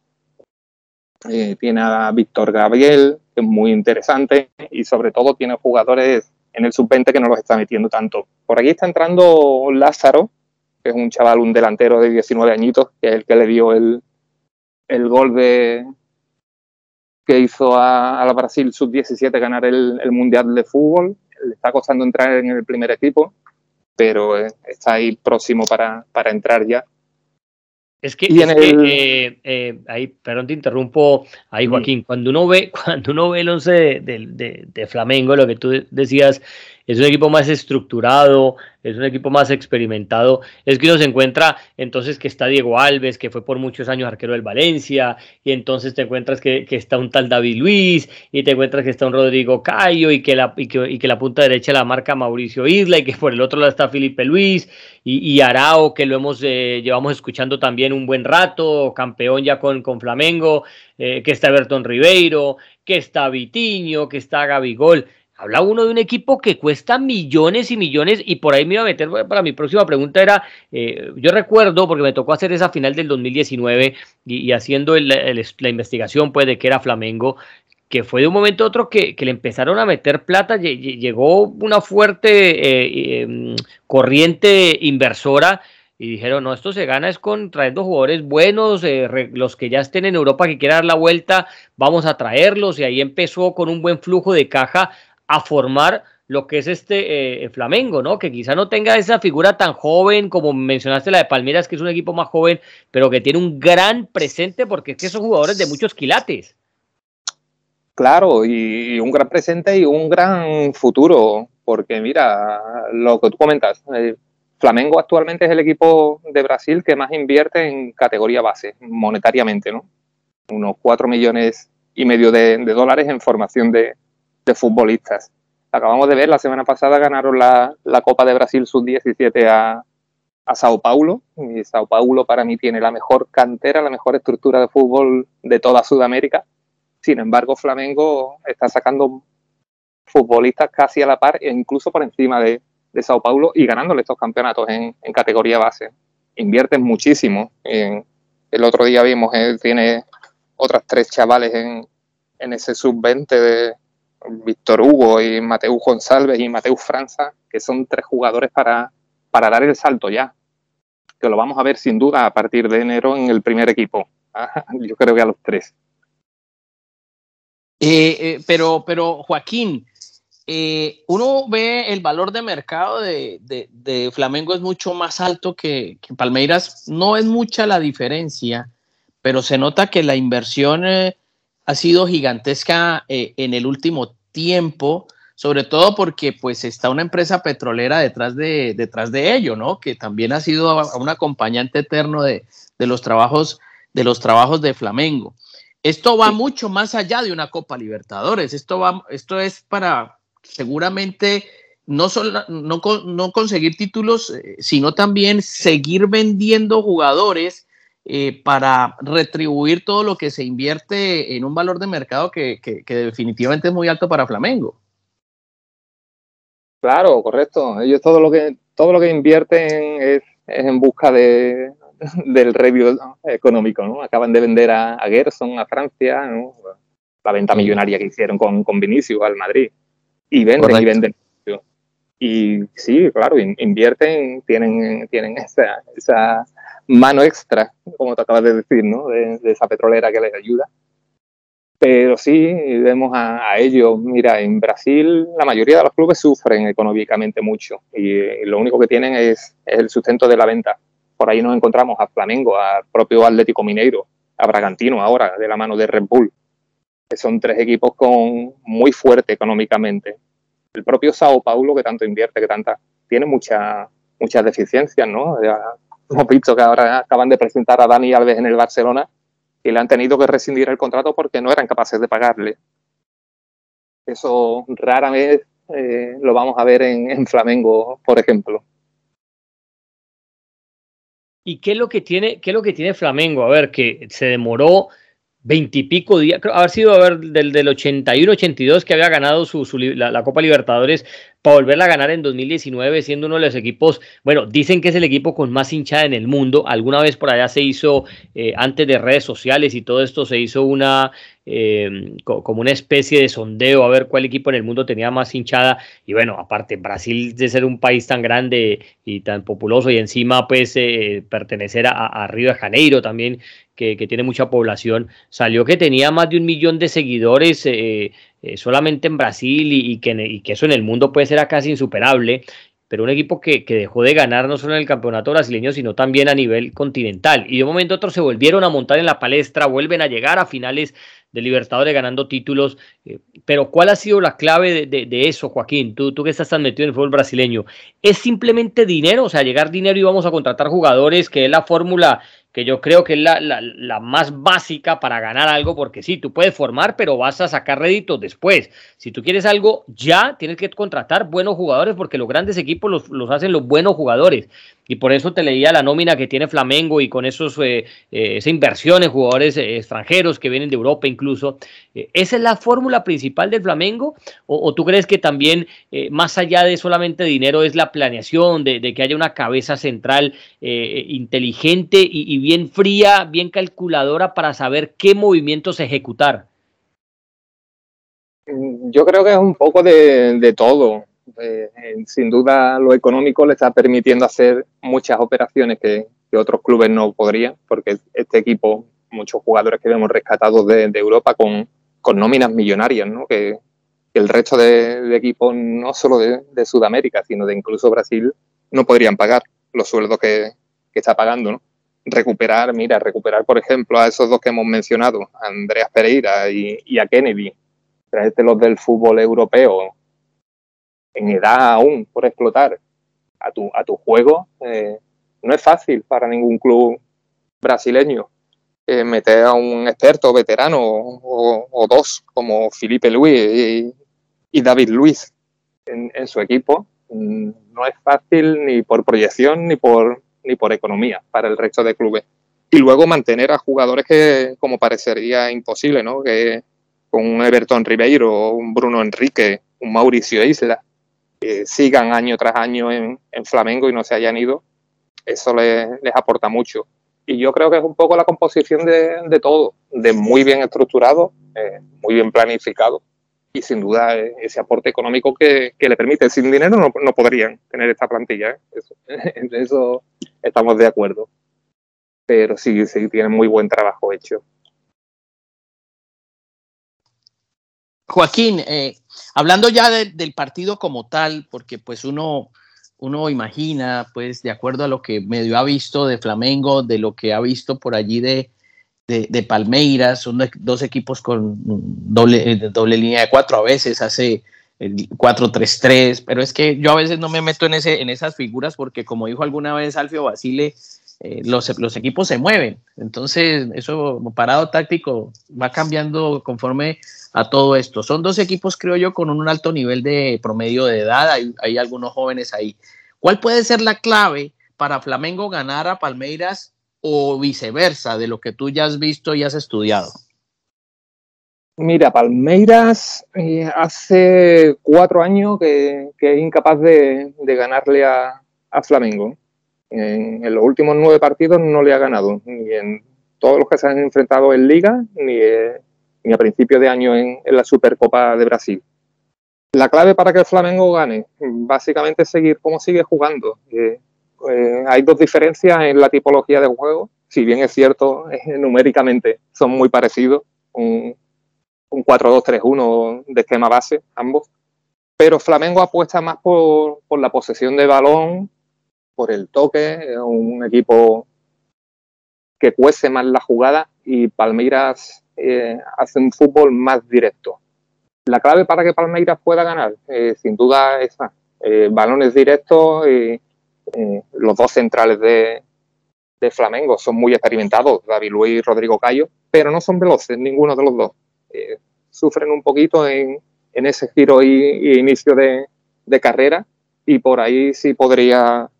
eh, tiene a Víctor Gabriel, que es muy interesante, y sobre todo tiene jugadores en el sub-20 que no los está metiendo tanto. Por aquí está entrando Lázaro, que es un chaval, un delantero de 19 añitos, que es el que le dio el, el gol de que hizo a, la Brasil sub-17 ganar el, Mundial de Fútbol. Le está costando entrar en el primer equipo, pero eh, está ahí próximo para, para entrar ya. Es que, eh, eh, ahí, perdón, te interrumpo ahí, Joaquín. Cuando uno ve, cuando uno ve el once de, de, Flamengo, lo que tú decías, es un equipo más estructurado, es un equipo más experimentado. Es que uno se encuentra entonces que está Diego Alves, que fue por muchos años arquero del Valencia, y entonces te encuentras que, está un tal David Luis, y te encuentras que está un Rodrigo Cayo, y que la, y que, la punta derecha la marca Mauricio Isla, y que por el otro lado está Felipe Luis, y, Arao, que lo hemos eh, llevamos escuchando también un buen rato, campeón ya con, con Flamengo, eh, que está Bertón Ribeiro, que está Vitiño, que está Gabigol. Habla uno de un equipo que cuesta millones y millones y por ahí me iba a meter para mi próxima pregunta era, eh, yo recuerdo porque me tocó hacer esa final del 2019 y, haciendo la investigación pues de que era Flamengo, que fue de un momento a otro que, le empezaron a meter plata, llegó una fuerte eh, em, corriente inversora y dijeron, no, esto se gana es con trayendo jugadores buenos, eh, los que ya estén en Europa que quieran dar la vuelta, vamos a traerlos y ahí empezó con un buen flujo de caja a formar lo que es este eh, Flamengo, ¿no? Que quizá no tenga esa figura tan joven como mencionaste la de Palmeiras, que es un equipo más joven, pero que tiene un gran presente porque es que son jugadores de muchos quilates. Claro, y un gran presente y un gran futuro, porque mira, lo que tú comentas, eh, Flamengo actualmente es el equipo de Brasil que más invierte en categoría base, monetariamente, ¿no? Unos 4 millones y medio de, dólares en formación de, futbolistas. Acabamos de ver, la semana pasada ganaron la, Copa de Brasil sub-17 a, a Sao Paulo. Y Sao Paulo para mí tiene la mejor cantera, la mejor estructura de fútbol de toda Sudamérica. Sin embargo, Flamengo está sacando futbolistas casi a la par e incluso por encima de, de Sao Paulo y ganándole estos campeonatos en, categoría base. Invierten muchísimo. el otro día vimos, él tiene otras tres chavales en, ese sub-20 de Víctor Hugo y Mateus González y Mateus Franza, que son tres jugadores para, para dar el salto ya. Que lo vamos a ver sin duda a partir de enero en el primer equipo. Yo creo que a los tres. Eh, eh, pero, pero Joaquín, eh, uno ve el valor de mercado de, Flamengo es mucho más alto que, Palmeiras. No es mucha la diferencia, pero se nota que la inversión ha sido gigantesca eh, en el último tiempo, sobre todo porque pues está una empresa petrolera detrás de, detrás de ello, ¿no? Que también ha sido un acompañante eterno de, los trabajos de los trabajos de Flamengo. Esto va mucho más allá de una Copa Libertadores. Esto va, esto es para seguramente no, solo, no, no conseguir títulos, eh, sino también seguir vendiendo jugadores eh, para retribuir todo lo que se invierte en un valor de mercado que, definitivamente es muy alto para Flamengo. Claro, correcto. Ellos todo lo que todo lo que invierten es, en busca de, del review económico, ¿no? Acaban de vender a, Gerson a Francia, la venta millonaria que hicieron con, con Vinicius al Madrid y venden y venden. Y sí, claro, invierten, tienen, tienen esa, esa mano extra, como te acabas de decir, ¿no? De, esa petrolera que les ayuda. Pero sí, vemos a, ellos. Mira, en Brasil la mayoría de los clubes sufren económicamente mucho y, lo único que tienen es, el sustento de la venta. Por ahí nos encontramos a Flamengo, al propio Atlético Mineiro, a Bragantino ahora, de la mano de Red que son tres equipos con muy fuerte económicamente. El propio Sao Paulo, que tanto invierte, que tanta, tiene muchas muchas deficiencias, ¿no? Hemos visto que ahora acaban de presentar a Dani Alves en el Barcelona y le han tenido que rescindir el contrato porque no eran capaces de pagarle. Eso rara vez eh, lo vamos a ver en, en Flamengo, por ejemplo. ¿Y qué es lo que tiene, qué es lo que tiene Flamengo? A ver, que se demoró veintipico días, creo haber sido a ver, del, del 81-82 que había ganado su, la, Copa Libertadores para volverla a ganar en 2019, siendo uno de los equipos, bueno, dicen que es el equipo con más hinchada en el mundo. Alguna vez por allá se hizo, eh, antes de redes sociales y todo esto, se hizo una, eh, como una especie de sondeo a ver cuál equipo en el mundo tenía más hinchada. Y bueno, aparte, Brasil de ser un país tan grande y tan populoso y encima pues eh, pertenecer a, a, Río de Janeiro también, que, tiene mucha población, salió que tenía más de un millón de seguidores eh, solamente en Brasil y, que, eso en el mundo puede ser casi insuperable pero un equipo que, dejó de ganar no solo en el campeonato brasileño, sino también a nivel continental. Y de un momento a otro se volvieron a montar en la palestra, vuelven a llegar a finales de Libertadores ganando títulos. Eh, pero ¿cuál ha sido la clave de, de, eso, Joaquín? Tú, tú que estás tan metido en el fútbol brasileño. ¿Es simplemente dinero? O sea, llegar dinero y vamos a contratar jugadores, que es la fórmula que yo creo que es la, la, más básica para ganar algo, porque sí, tú puedes formar, pero vas a sacar réditos después. Si tú quieres algo ya, tienes que contratar buenos jugadores, porque los grandes equipos los, los hacen los buenos jugadores. Y por eso te leía la nómina que tiene Flamengo y con esos, eh, eh, esa inversión en jugadores eh, extranjeros que vienen de Europa incluso. ¿Esa es la fórmula principal del Flamengo? ¿O, tú crees que también, más allá de solamente dinero, es la planeación de, que haya una cabeza central inteligente y, bien fría, bien calculadora para saber qué movimientos ejecutar? Mm, yo creo que es un poco de, todo. Eh, sin duda, lo económico le está permitiendo hacer muchas operaciones que, otros clubes no podrían, porque este equipo, muchos jugadores que vemos rescatados de, Europa con, nóminas millonarias, ¿no? que, el resto de, equipos, no solo de, Sudamérica, sino de incluso Brasil, no podrían pagar los sueldos que, está pagando. ¿no? Recuperar, mira, recuperar, por ejemplo, a esos dos que hemos mencionado, a Andreas Pereira y, a Kennedy, los del fútbol europeo en edad aún por explotar a tu, a tu juego, eh, no es fácil para ningún club brasileño eh, meter a un experto veterano o, dos como Felipe Luis y, David Luis en, su equipo. Mm, no es fácil ni por proyección ni por, ni por economía para el resto de clubes. Y luego mantener a jugadores que, como parecería imposible, ¿no? Que con un Everton Ribeiro, un Bruno Enrique, un Mauricio Isla, sigan año tras año en, en Flamengo y no se hayan ido, eso les, aporta mucho. Y yo creo que es un poco la composición de, todo, de muy bien estructurado, eh, muy bien planificado y sin duda ese aporte económico que, le permite. Sin dinero no, podrían tener esta plantilla, ¿eh? eso, en eso estamos de acuerdo. Pero sí, sí, tienen muy buen trabajo hecho. Joaquín, eh, hablando ya del partido como tal, porque pues uno uno imagina, pues, de acuerdo a lo que medio ha visto de Flamengo, de lo que ha visto por allí de, de, Palmeiras, son dos equipos con doble, eh, doble línea de cuatro, a veces hace el 4-3-3, pero es que yo a veces no me meto en, ese, en esas figuras porque como dijo alguna vez Alfio Basile, eh, los, los, equipos se mueven, entonces eso parado táctico va cambiando conforme a todo esto. Son dos equipos, creo yo, con un alto nivel de promedio de edad. Hay, algunos jóvenes ahí. ¿Cuál puede ser la clave para Flamengo ganar a Palmeiras o viceversa, de lo que tú ya has visto y has estudiado? Mira, Palmeiras eh, hace cuatro años que, es incapaz de, ganarle a, Flamengo. En, los últimos nueve partidos no le ha ganado, ni en todos los que se han enfrentado en Liga, ni, ni a principio de año en, la Supercopa de Brasil. La clave para que el Flamengo gane, básicamente es seguir como sigue jugando. Eh, eh, hay dos diferencias en la tipología de juego, si bien es cierto, eh, numéricamente son muy parecidos, un, 4-2-3-1 de esquema base, ambos, pero Flamengo apuesta más por, la posesión de balón, por el toque, un equipo que cuece más la jugada y Palmeiras eh, hace un fútbol más directo. La clave para que Palmeiras pueda ganar, eh, sin duda, es eh, balones directos. y los dos centrales de, Flamengo son muy experimentados, David Luis y Rodrigo Cayo, pero no son veloces ninguno de los dos. sufren un poquito en, ese giro y, inicio de, carrera y por ahí sí podría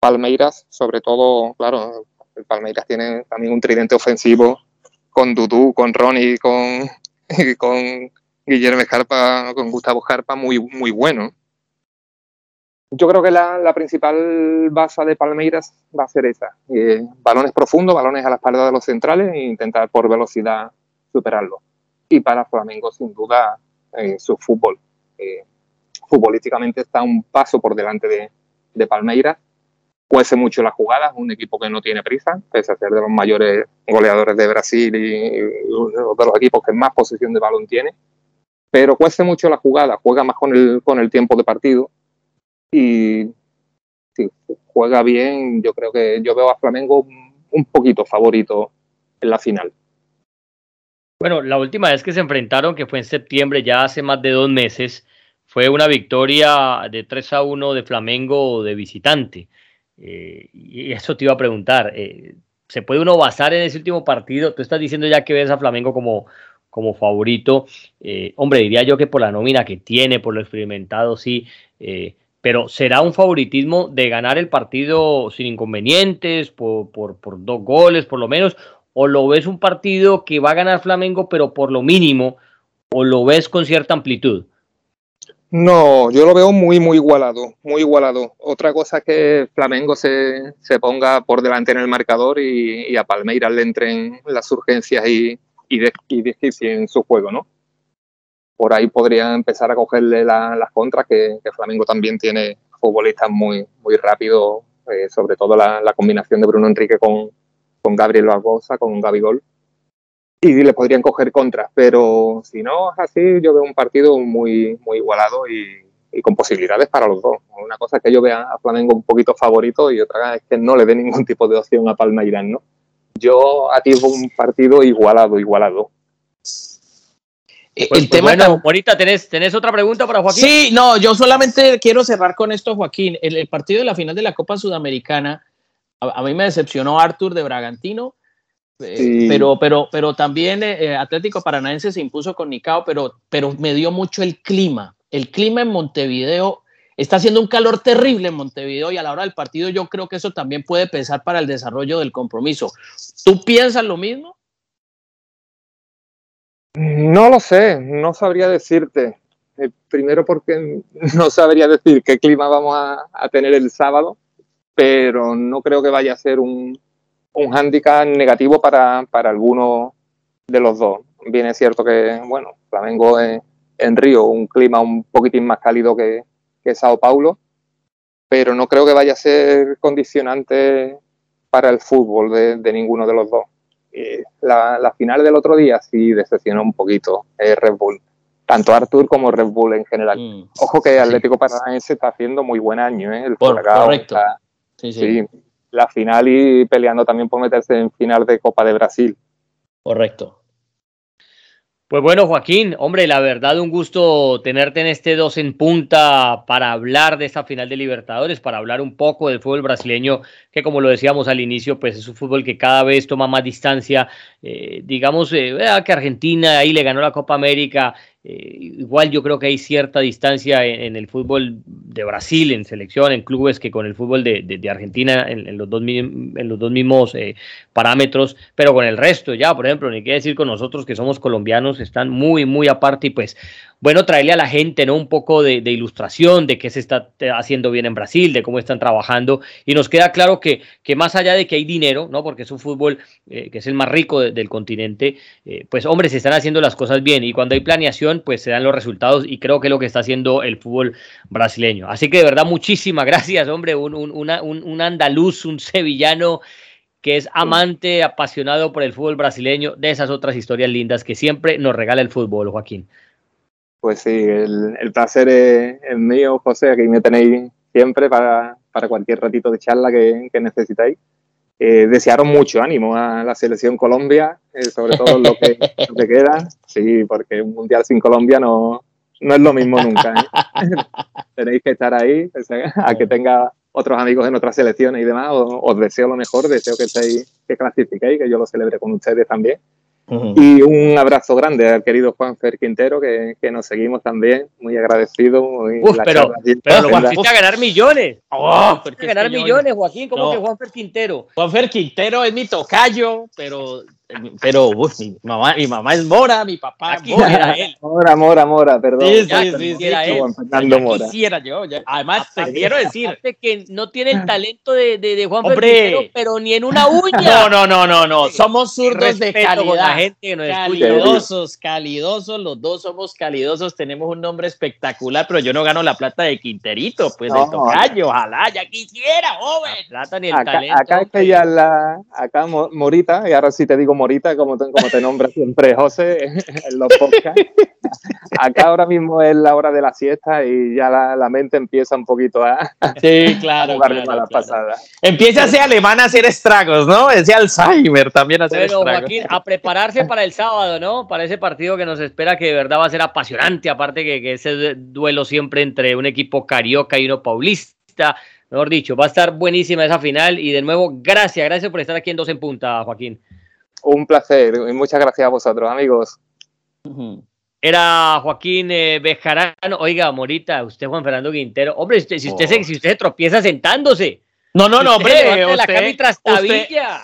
Palmeiras, sobre todo, claro, Palmeiras tiene también un tridente ofensivo con Dudú, con Ronnie, con, con Guillermo Escarpa, con Gustavo Jarpa, muy, muy bueno. Yo creo que la, principal base de Palmeiras va a ser esa. Eh, balones profundos, balones a la espalda de los centrales e intentar por velocidad superarlo. Y para Flamengo, sin duda, eh, su fútbol. Eh, futbolísticamente está un paso por delante de, de Palmeiras cuece mucho las jugadas, un equipo que no tiene prisa, pese a ser de los mayores goleadores de Brasil y, uno de los equipos que más posesión de balón tiene, pero cuece mucho la jugada, juega más con el, con el tiempo de partido y si juega bien, yo creo que yo veo a Flamengo un poquito favorito en la final. Bueno, la última vez que se enfrentaron, que fue en septiembre, ya hace más de dos meses, fue una victoria de 3 a 1 de Flamengo de visitante. Eh, y eso te iba a preguntar, eh, ¿se puede uno basar en ese último partido? Tú estás diciendo ya que ves a Flamengo como, como favorito. Eh, hombre, diría yo que por la nómina que tiene, por lo experimentado, sí. Pero ¿será un favoritismo de ganar el partido sin inconvenientes, por, por, por dos goles por lo menos? ¿O lo ves un partido que va a ganar Flamengo, pero por lo mínimo? ¿O lo ves con cierta amplitud? No, yo lo veo muy, muy igualado, muy igualado. Otra cosa es que Flamengo se, se ponga por delante en el marcador y, a Palmeiras le entren las urgencias y, y, su juego, ¿no? Por ahí podrían empezar a cogerle las contras, que, Flamengo también tiene futbolistas muy, muy rápidos, eh, sobre todo la, combinación de Bruno Enrique con, con Gabriel Barbosa, con Gabigol, y le podrían coger contras, pero si no es así, yo veo un partido muy, muy igualado y, con posibilidades para los dos. Una cosa es que yo vea a Flamengo un poquito favorito y otra es que no le dé ningún tipo de opción a Palma Irán, ¿no? Yo atisbo un partido igualado, igualado. Eh, pues, el pues tema bueno, ahorita ¿tenés, ¿tenés otra pregunta para Joaquín? Sí, no, yo solamente quiero cerrar con esto, Joaquín. El, partido de la final de la Copa Sudamericana, a, mí me decepcionó Artur de Bragantino, eh, pero, pero, pero también eh, Atlético Paranaense se impuso con Nicao, pero, pero me dio mucho el clima. El clima en Montevideo está haciendo un calor terrible en Montevideo y a la hora del partido yo creo que eso también puede pesar para el desarrollo del compromiso. ¿Tú piensas lo mismo? No lo sé, no sabría decirte. Eh, primero porque no sabría decir qué clima vamos a, tener el sábado, pero no creo que vaya a ser un, un hándicap negativo para, para alguno de los dos. Bien es cierto que, bueno, Flamengo es, en Río, un clima un poquitín más cálido que, que Sao Paulo, pero no creo que vaya a ser condicionante para el fútbol de ninguno de los dos la, final del otro día sí decepcionó un poquito eh, Red Bull, tanto Arthur como Red Bull en general. Mm, Ojo que Atlético Paranaense está haciendo muy buen año, ¿eh? el correcto. sí, la final y peleando también por meterse en final de Copa de Brasil. Correcto. Pues bueno, Joaquín, hombre, la verdad un gusto tenerte en este dos en punta para hablar de esta final de Libertadores, para hablar un poco del fútbol brasileño, que como lo decíamos al inicio, pues es un fútbol que cada vez toma más distancia. Eh, digamos eh, que Argentina ahí le ganó la Copa América eh, igual yo creo que hay cierta distancia en, el fútbol de Brasil, en selección, en clubes, que con el fútbol de, Argentina en, los dos, en los dos mismos eh, parámetros, pero con el resto ya, por ejemplo, ni qué decir con nosotros que somos colombianos, están muy, muy aparte y pues bueno, traerle a la gente ¿no? un poco de, ilustración de qué se está haciendo bien en Brasil, de cómo están trabajando. Y nos queda claro que, que más allá de que hay dinero, ¿no? porque es un fútbol eh, que es el más rico del continente, pues hombre, se están haciendo las cosas bien. Y cuando hay planeación, pues se dan los resultados. Y creo que es lo que está haciendo el fútbol brasileño. Así que de verdad, muchísimas gracias, hombre. Un, un, un andaluz, un sevillano que es amante, apasionado por el fútbol brasileño, de esas otras historias lindas que siempre nos regala el fútbol, Joaquín. Pues sí, el, placer es, mío, José. Aquí me tenéis siempre para, cualquier ratito de charla que, necesitáis. Eh, desearon mucho ánimo a la selección Colombia, eh, sobre todo lo que, lo queda. Sí, porque un mundial sin Colombia no, no es lo mismo nunca. ¿eh? Tenéis que estar ahí, a que tenga otros amigos en otras selecciones y demás. Os, os deseo lo mejor, deseo que estéis, que clasifiquéis, que yo lo celebre con ustedes también. Y un abrazo grande al querido Juan Fer Quintero, que, que nos seguimos también, muy agradecido. Muy pero, pero lo a ganar millones. Oh, a ganar millones, Joaquín, como que Juan Fer Quintero. Juan Fer Quintero es mi tocayo, pero pero mi, mamá, mi mamá es Mora, mi papá Mora, era él. Mora, Mora, Mora, perdón. Sí, sí, sí, sí, era él. Mora. quisiera yo. además, te quiero decir. que no tiene el talento de, de, de Juan Hombre. pero ni en una uña. No, no, no, no, no. Somos zurdos de calidad. La gente que nos calidosos, calidosos, los dos somos calidosos, tenemos un nombre espectacular, pero yo no gano la plata de Quinterito, pues de tocayo, ojalá, ya quisiera, joven. La plata ni el acá, talento. Acá es que ya la, acá Morita, y ahora sí te digo Morita, como te, como te nombra siempre José en los podcasts. Acá ahora mismo es la hora de la siesta y ya la, mente empieza un poquito a, sí, claro, claro, Empieza ese alemán a hacer estragos, ¿no? Ese Alzheimer también a hacer Pero, Joaquín, a prepararse para el sábado, ¿no? Para ese partido que nos espera, que de verdad va a ser apasionante, aparte que, que ese duelo siempre entre un equipo carioca y uno paulista. Mejor dicho, va a estar buenísima esa final y de nuevo, gracias, gracias por estar aquí en Dos en Punta, Joaquín. Un placer y muchas gracias a vosotros, amigos. Era Joaquín eh, Bejarano. Oiga, Morita, usted Juan Fernando Quintero. Hombre, si usted, se, si usted tropieza sentándose. No, no, no, hombre.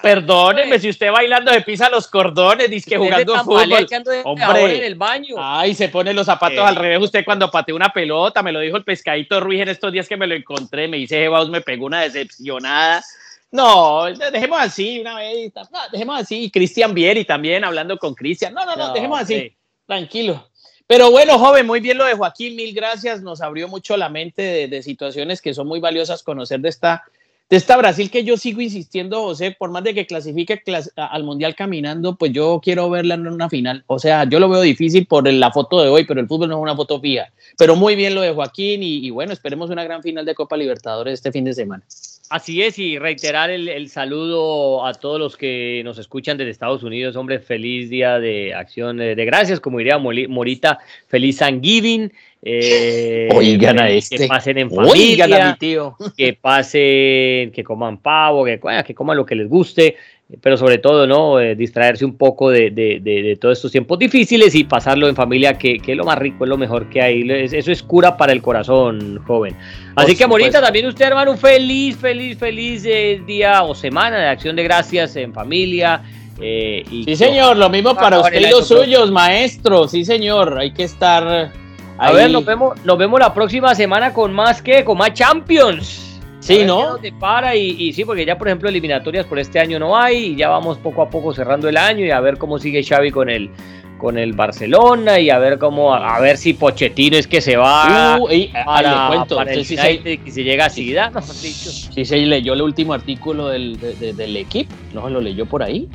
perdóneme, si usted bailando se pisa los cordones, dice que jugando fútbol. hombre, en el baño. Ay, se pone los zapatos al revés. Usted cuando pateó una pelota, me lo dijo el pescadito Ruiz en estos días que me lo encontré. Me dice, Jebaus, me pegó una decepcionada. No, dejemos así una vez. dejemos así. Cristian Vieri también hablando con Cristian. No, no, no, dejemos así. Tranquilo. Pero bueno, joven, muy bien lo de Joaquín, mil gracias. Nos abrió mucho la mente de, situaciones que son muy valiosas conocer de esta, de esta Brasil que yo sigo insistiendo, José, por más de que clasifique al Mundial caminando, pues yo quiero verla en una final. O sea, yo lo veo difícil por la foto de hoy, pero el fútbol no es una foto fija. Pero muy bien lo de Joaquín y, y bueno, esperemos una gran final de Copa Libertadores este fin de semana. Así es, y reiterar el, saludo a todos los que nos escuchan desde Estados Unidos. Hombre, feliz día de acción de, gracias, como diría Morita, feliz Thanksgiving. Eh, Oigan a este. Que pasen en familia, tío. que pasen, que coman pavo, que, que coman lo que les guste pero sobre todo, ¿no? Eh, distraerse un poco de, de, de, todos estos tiempos difíciles y pasarlo en familia, que, que, es lo más rico, es lo mejor que hay. Eso es cura para el corazón, joven. Así que, Morita, también usted, hermano, un feliz, feliz, feliz eh, día o semana de acción de gracias en familia. Eh, y sí, señor, lo mismo para usted y los suyos, maestro. Sí, señor, hay que estar. Ahí. A ver, nos vemos, nos vemos la próxima semana con más que, con más Champions. Sí, ¿no? para y, sí, porque ya por ejemplo eliminatorias por este año no hay y ya vamos poco a poco cerrando el año y a ver cómo sigue Xavi con el con el Barcelona y a ver cómo a, ver si Pochettino es que se va uh, para, cuento, el United y se llega a Zidane, no, Sí, se leyó el último artículo del, del equipo, no lo leyó por ahí.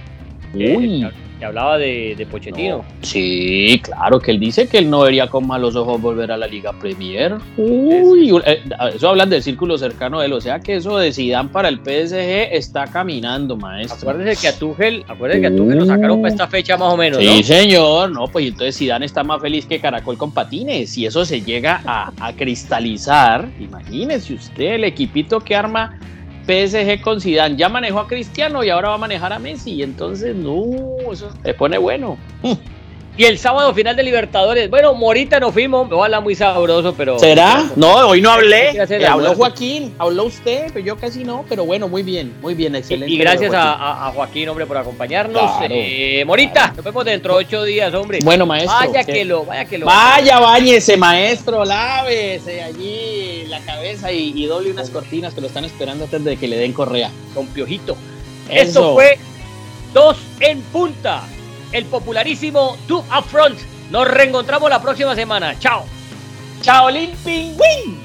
Eh, Hablaba de, de Pochettino. sí, claro, que él dice que él no vería con malos ojos volver a la Liga Premier. Uy, eh, eso hablan del círculo cercano de él, o sea que eso de Zidane para el PSG está caminando, maestro. Acuérdese que a Tuchel, acuérdese que a Tuchel lo sacaron para esta fecha más o menos, Sí, señor, no, pues entonces Zidane está más feliz que Caracol con patines, y eso se llega a, a cristalizar, imagínese usted el equipito que arma PSG con Zidane ya manejó a Cristiano y ahora va a manejar a Messi. Entonces, no, eso se pone bueno. Y el sábado final de Libertadores. Bueno, Morita no fuimos, me habla muy sabroso, pero. ¿Será? No, hoy no hablé. Eh, habló Joaquín, habló usted, pero yo casi no. Pero bueno, muy bien, muy bien, excelente. Y, gracias a, Joaquín, hombre, por acompañarnos. Eh, Morita, nos vemos dentro de ocho días, hombre. Bueno, maestro. Vaya que lo, vaya que lo. Vaya, bañese, maestro, lávese allí la cabeza y, doble unas cortinas que lo están esperando antes de que le den correa. Con piojito. Eso fue dos en punta el popularísimo Two Up Front. Nos reencontramos la próxima semana. Chao. Chao, Lin Ping